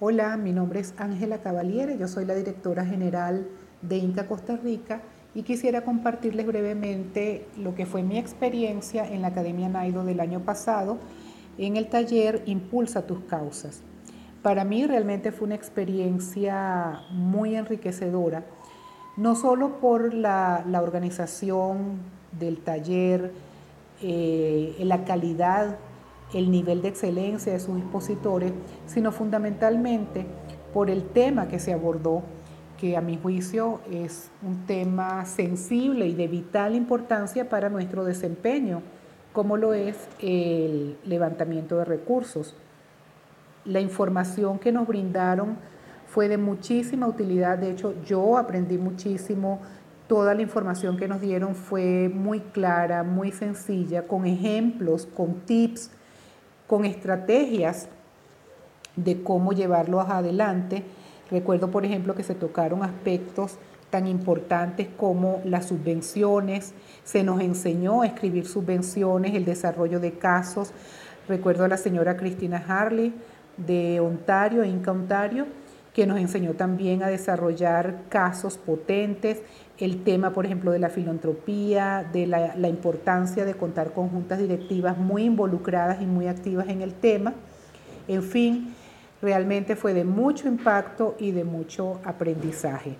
Hola, mi nombre es Ángela Cavaliere, yo soy la directora general de Inca Costa Rica y quisiera compartirles brevemente lo que fue mi experiencia en la Academia Naido del año pasado en el taller Impulsa tus causas. Para mí realmente fue una experiencia muy enriquecedora, no solo por la, organización del taller, eh, la calidad el nivel de excelencia de sus expositores, sino fundamentalmente por el tema que se abordó, que a mi juicio es un tema sensible y de vital importancia para nuestro desempeño, como lo es el levantamiento de recursos. La información que nos brindaron fue de muchísima utilidad, de hecho yo aprendí muchísimo, toda la información que nos dieron fue muy clara, muy sencilla, con ejemplos, con tips, con estrategias de cómo llevarlos adelante. Recuerdo, por ejemplo, que se tocaron aspectos tan importantes como las subvenciones, se nos enseñó a escribir subvenciones, el desarrollo de casos. Recuerdo a la señora Cristina Harley de Ontario, Inca Ontario, que nos enseñó también a desarrollar casos potentes, el tema, por ejemplo, de la filantropía, de la, la, importancia de contar con juntas directivas muy involucradas y muy activas en el tema. En fin, realmente fue de mucho impacto y de mucho aprendizaje.